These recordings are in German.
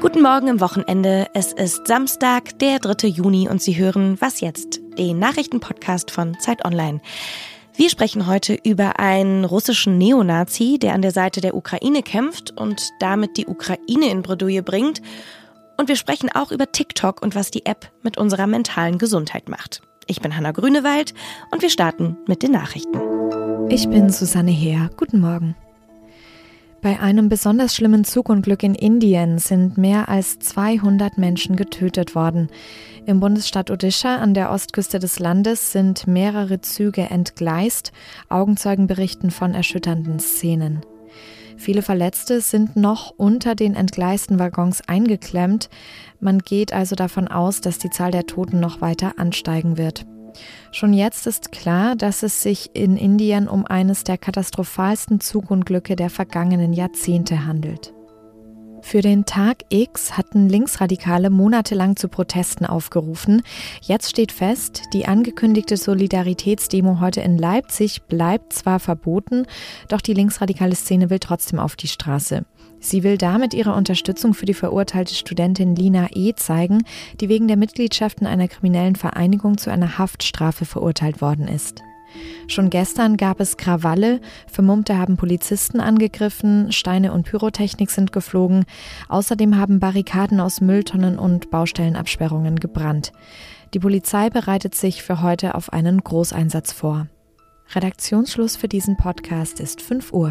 Guten Morgen im Wochenende. Es ist Samstag, der 3. Juni und Sie hören Was jetzt? Den Nachrichtenpodcast von Zeit Online. Wir sprechen heute über einen russischen Neonazi, der an der Seite der Ukraine kämpft und damit die Ukraine in Bredouille bringt. Und wir sprechen auch über TikTok und was die App mit unserer mentalen Gesundheit macht. Ich bin Hanna Grünewald und wir starten mit den Nachrichten. Ich bin Susanne Heer. Guten Morgen. Bei einem besonders schlimmen Zugunglück in Indien sind mehr als 200 Menschen getötet worden. Im Bundesstaat Odisha an der Ostküste des Landes sind mehrere Züge entgleist. Augenzeugen berichten von erschütternden Szenen. Viele Verletzte sind noch unter den entgleisten Waggons eingeklemmt. Man geht also davon aus, dass die Zahl der Toten noch weiter ansteigen wird. Schon jetzt ist klar, dass es sich in Indien um eines der katastrophalsten Zugunglücke der vergangenen Jahrzehnte handelt. Für den Tag X hatten Linksradikale monatelang zu Protesten aufgerufen. Jetzt steht fest, die angekündigte Solidaritätsdemo heute in Leipzig bleibt zwar verboten, doch die linksradikale Szene will trotzdem auf die Straße. Sie will damit ihre Unterstützung für die verurteilte Studentin Lina E. zeigen, die wegen der Mitgliedschaft in einer kriminellen Vereinigung zu einer Haftstrafe verurteilt worden ist. Schon gestern gab es Krawalle, Vermummte haben Polizisten angegriffen, Steine und Pyrotechnik sind geflogen, außerdem haben Barrikaden aus Mülltonnen und Baustellenabsperrungen gebrannt. Die Polizei bereitet sich für heute auf einen Großeinsatz vor. Redaktionsschluss für diesen Podcast ist 5 Uhr.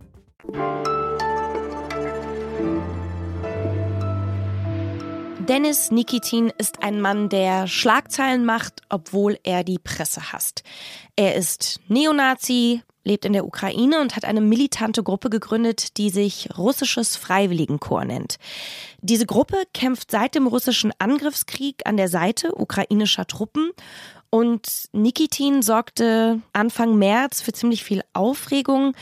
Dennis Nikitin ist ein Mann, der Schlagzeilen macht, obwohl er die Presse hasst. Er ist Neonazi, lebt in der Ukraine und hat eine militante Gruppe gegründet, die sich Russisches Freiwilligenkorps nennt. Diese Gruppe kämpft seit dem russischen Angriffskrieg an der Seite ukrainischer Truppen und Nikitin sorgte Anfang März für ziemlich viel Aufregung,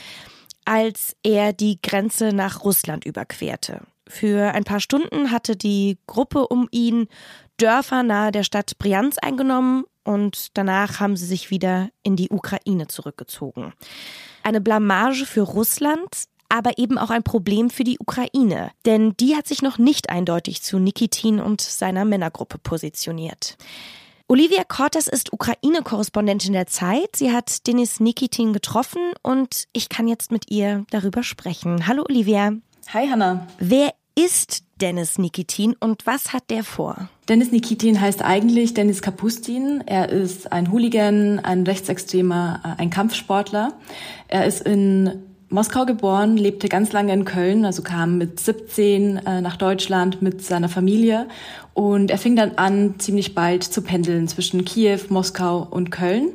als er die Grenze nach Russland überquerte. Für ein paar Stunden hatte die Gruppe um ihn Dörfer nahe der Stadt Briansk eingenommen und danach haben sie sich wieder in die Ukraine zurückgezogen. Eine Blamage für Russland, aber eben auch ein Problem für die Ukraine, denn die hat sich noch nicht eindeutig zu Nikitin und seiner Männergruppe positioniert. Olivia Cortes ist Ukraine-Korrespondentin der Zeit. Sie hat Denis Nikitin getroffen und ich kann jetzt mit ihr darüber sprechen. Hallo Olivia. Hi Hanna. Wer ist Dennis Nikitin und was hat der vor? Dennis Nikitin heißt eigentlich Dennis Kapustin. Er ist ein Hooligan, ein Rechtsextremer, äh, ein Kampfsportler. Er ist in Moskau geboren, lebte ganz lange in Köln, also kam mit 17 äh, nach Deutschland mit seiner Familie und er fing dann an, ziemlich bald zu pendeln zwischen Kiew, Moskau und Köln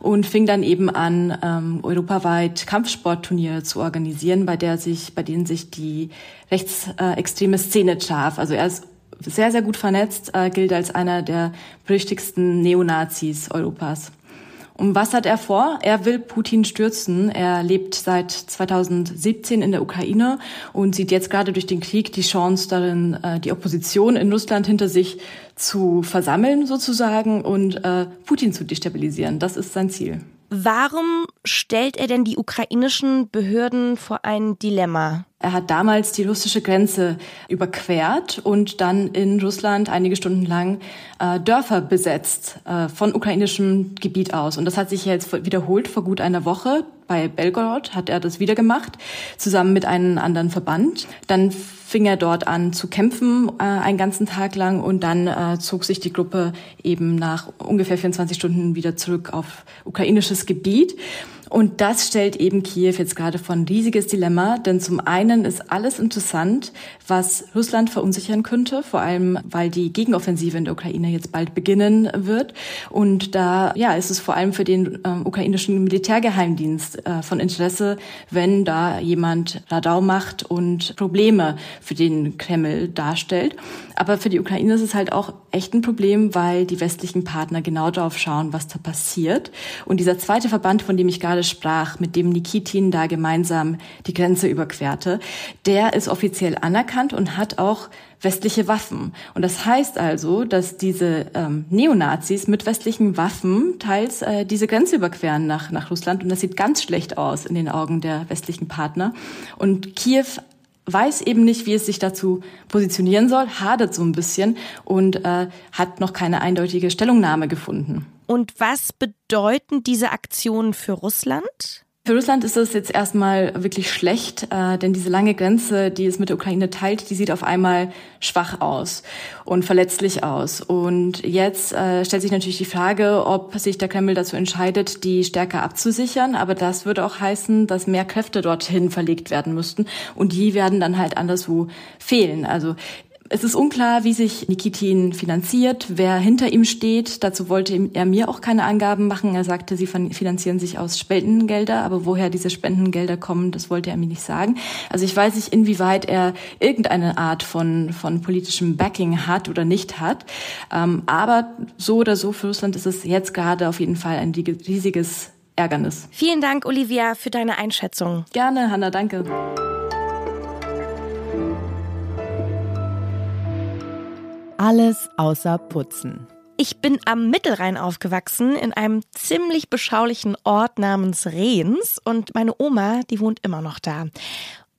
und fing dann eben an, ähm, europaweit Kampfsportturniere zu organisieren, bei der sich, bei denen sich die rechtsextreme Szene traf. Also er ist sehr, sehr gut vernetzt, äh, gilt als einer der berüchtigsten Neonazis Europas. Und was hat er vor? Er will Putin stürzen. Er lebt seit 2017 in der Ukraine und sieht jetzt gerade durch den Krieg die Chance darin, äh, die Opposition in Russland hinter sich zu versammeln sozusagen und äh, Putin zu destabilisieren. Das ist sein Ziel. Warum stellt er denn die ukrainischen Behörden vor ein Dilemma? Er hat damals die russische Grenze überquert und dann in Russland einige Stunden lang äh, Dörfer besetzt äh, von ukrainischem Gebiet aus. Und das hat sich jetzt wiederholt vor gut einer Woche. Bei Belgorod hat er das wieder gemacht, zusammen mit einem anderen Verband. Dann fing er dort an zu kämpfen, äh, einen ganzen Tag lang. Und dann äh, zog sich die Gruppe eben nach ungefähr 24 Stunden wieder zurück auf ukrainisches Gebiet. Und das stellt eben Kiew jetzt gerade vor ein riesiges Dilemma, denn zum einen ist alles interessant, was Russland verunsichern könnte, vor allem weil die Gegenoffensive in der Ukraine jetzt bald beginnen wird. Und da ja, ist es vor allem für den äh, ukrainischen Militärgeheimdienst äh, von Interesse, wenn da jemand Radau macht und Probleme für den Kreml darstellt. Aber für die Ukraine ist es halt auch echt ein Problem, weil die westlichen Partner genau darauf schauen, was da passiert. Und dieser zweite Verband, von dem ich gerade sprach, mit dem Nikitin da gemeinsam die Grenze überquerte, der ist offiziell anerkannt und hat auch westliche Waffen. Und das heißt also, dass diese ähm, Neonazis mit westlichen Waffen teils äh, diese Grenze überqueren nach, nach Russland. Und das sieht ganz schlecht aus in den Augen der westlichen Partner. Und Kiew weiß eben nicht, wie es sich dazu positionieren soll, hadert so ein bisschen und äh, hat noch keine eindeutige Stellungnahme gefunden. Und was bedeuten diese Aktionen für Russland? Für Russland ist es jetzt erstmal wirklich schlecht, äh, denn diese lange Grenze, die es mit der Ukraine teilt, die sieht auf einmal schwach aus und verletzlich aus. Und jetzt äh, stellt sich natürlich die Frage, ob sich der Kreml dazu entscheidet, die stärker abzusichern. Aber das würde auch heißen, dass mehr Kräfte dorthin verlegt werden müssten. Und die werden dann halt anderswo fehlen. Also es ist unklar, wie sich Nikitin finanziert, wer hinter ihm steht. Dazu wollte er mir auch keine Angaben machen. Er sagte, sie finanzieren sich aus Spendengelder, aber woher diese Spendengelder kommen, das wollte er mir nicht sagen. Also ich weiß nicht, inwieweit er irgendeine Art von, von politischem Backing hat oder nicht hat. Ähm, aber so oder so für Russland ist es jetzt gerade auf jeden Fall ein riesiges Ärgernis. Vielen Dank, Olivia, für deine Einschätzung. Gerne, Hanna, danke. Alles außer Putzen. Ich bin am Mittelrhein aufgewachsen, in einem ziemlich beschaulichen Ort namens Rehens und meine Oma, die wohnt immer noch da.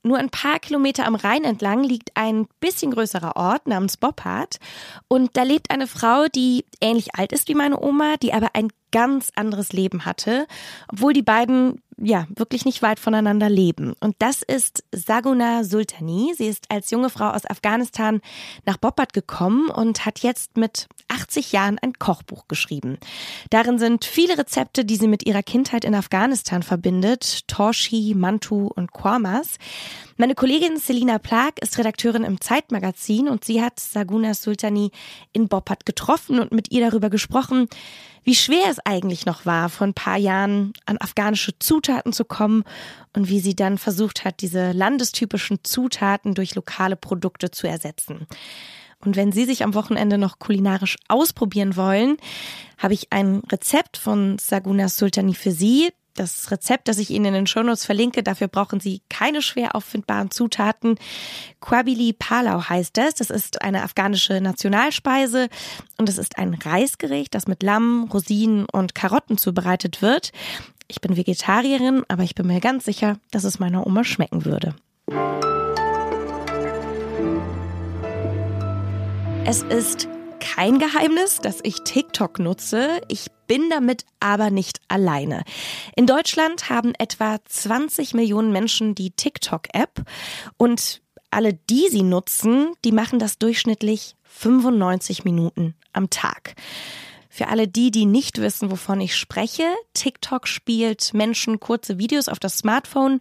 Nur ein paar Kilometer am Rhein entlang liegt ein bisschen größerer Ort namens Boppard und da lebt eine Frau, die ähnlich alt ist wie meine Oma, die aber ein ganz anderes Leben hatte, obwohl die beiden ja wirklich nicht weit voneinander leben. Und das ist Saguna Sultani. Sie ist als junge Frau aus Afghanistan nach Boppard gekommen und hat jetzt mit 80 Jahren ein Kochbuch geschrieben. Darin sind viele Rezepte, die sie mit ihrer Kindheit in Afghanistan verbindet. Torshi, Mantu und Kormas. Meine Kollegin Selina Plag ist Redakteurin im Zeitmagazin und sie hat Saguna Sultani in Boppard getroffen und mit ihr darüber gesprochen, wie schwer es eigentlich noch war, vor ein paar Jahren an afghanische Zutaten zu kommen und wie sie dann versucht hat, diese landestypischen Zutaten durch lokale Produkte zu ersetzen. Und wenn Sie sich am Wochenende noch kulinarisch ausprobieren wollen, habe ich ein Rezept von Saguna Sultani für Sie. Das Rezept, das ich Ihnen in den Shownotes verlinke, dafür brauchen Sie keine schwer auffindbaren Zutaten. Quabili Palau heißt es. Das ist eine afghanische Nationalspeise und es ist ein Reisgericht, das mit Lamm, Rosinen und Karotten zubereitet wird. Ich bin Vegetarierin, aber ich bin mir ganz sicher, dass es meiner Oma schmecken würde. Es ist kein Geheimnis, dass ich TikTok nutze. Ich bin damit aber nicht alleine. In Deutschland haben etwa 20 Millionen Menschen die TikTok-App und alle, die sie nutzen, die machen das durchschnittlich 95 Minuten am Tag. Für alle die, die nicht wissen, wovon ich spreche, TikTok spielt Menschen kurze Videos auf das Smartphone,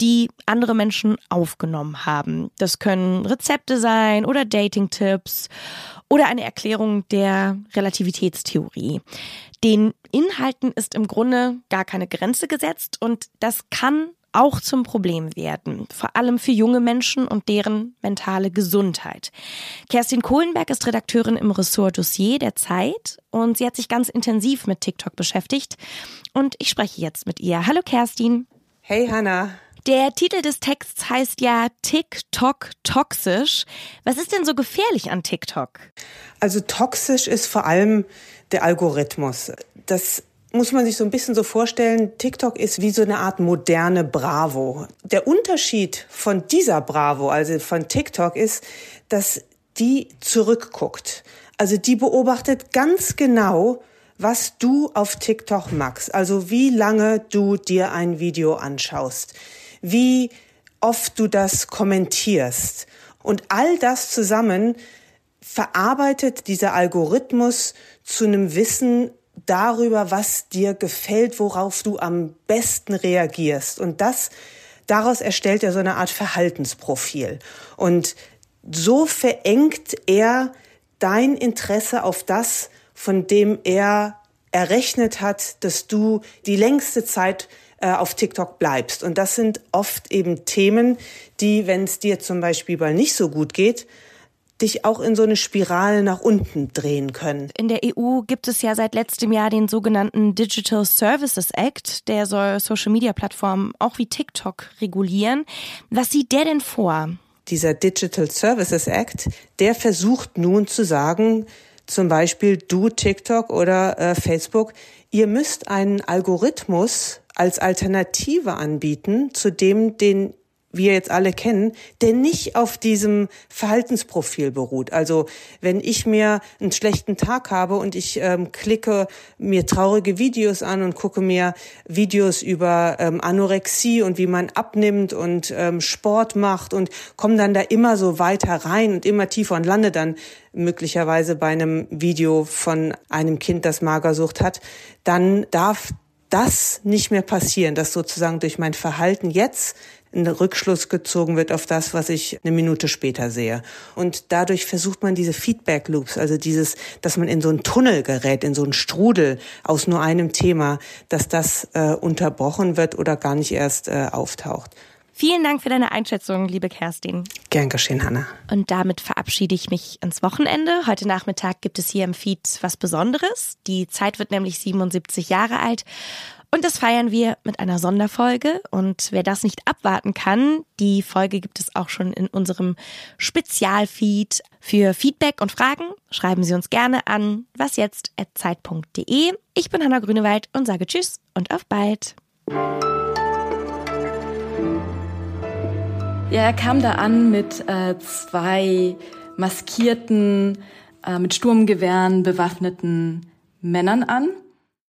die andere Menschen aufgenommen haben. Das können Rezepte sein oder Dating-Tipps oder eine Erklärung der Relativitätstheorie. Den Inhalten ist im Grunde gar keine Grenze gesetzt und das kann auch zum Problem werden, vor allem für junge Menschen und deren mentale Gesundheit. Kerstin Kohlenberg ist Redakteurin im Ressort Dossier der Zeit und sie hat sich ganz intensiv mit TikTok beschäftigt und ich spreche jetzt mit ihr. Hallo Kerstin. Hey Hannah. Der Titel des Texts heißt ja TikTok toxisch. Was ist denn so gefährlich an TikTok? Also toxisch ist vor allem der Algorithmus. Das muss man sich so ein bisschen so vorstellen, TikTok ist wie so eine Art moderne Bravo. Der Unterschied von dieser Bravo, also von TikTok, ist, dass die zurückguckt. Also die beobachtet ganz genau, was du auf TikTok magst. Also wie lange du dir ein Video anschaust, wie oft du das kommentierst. Und all das zusammen verarbeitet dieser Algorithmus zu einem Wissen, darüber, was dir gefällt, worauf du am besten reagierst. Und das, daraus erstellt er so eine Art Verhaltensprofil. Und so verengt er dein Interesse auf das, von dem er errechnet hat, dass du die längste Zeit äh, auf TikTok bleibst. Und das sind oft eben Themen, die, wenn es dir zum Beispiel mal nicht so gut geht, dich auch in so eine Spirale nach unten drehen können. In der EU gibt es ja seit letztem Jahr den sogenannten Digital Services Act, der soll Social Media Plattformen auch wie TikTok regulieren. Was sieht der denn vor? Dieser Digital Services Act, der versucht nun zu sagen, zum Beispiel du TikTok oder äh, Facebook, ihr müsst einen Algorithmus als Alternative anbieten zu dem, den wir jetzt alle kennen, der nicht auf diesem Verhaltensprofil beruht. Also wenn ich mir einen schlechten Tag habe und ich ähm, klicke mir traurige Videos an und gucke mir Videos über ähm, Anorexie und wie man abnimmt und ähm, Sport macht und komme dann da immer so weiter rein und immer tiefer und lande dann möglicherweise bei einem Video von einem Kind, das Magersucht hat, dann darf das nicht mehr passieren, dass sozusagen durch mein Verhalten jetzt ein Rückschluss gezogen wird auf das, was ich eine Minute später sehe. Und dadurch versucht man diese Feedback Loops, also dieses, dass man in so einen Tunnel gerät, in so einen Strudel aus nur einem Thema, dass das äh, unterbrochen wird oder gar nicht erst äh, auftaucht. Vielen Dank für deine Einschätzung, liebe Kerstin. Gern geschehen, Hanna. Und damit verabschiede ich mich ins Wochenende. Heute Nachmittag gibt es hier im Feed was Besonderes. Die Zeit wird nämlich 77 Jahre alt. Und das feiern wir mit einer Sonderfolge. Und wer das nicht abwarten kann, die Folge gibt es auch schon in unserem Spezialfeed. Für Feedback und Fragen schreiben Sie uns gerne an wasjetzt.zeit.de. Ich bin Hanna Grünewald und sage Tschüss und auf bald. Ja, er kam da an mit äh, zwei maskierten, äh, mit Sturmgewehren bewaffneten Männern an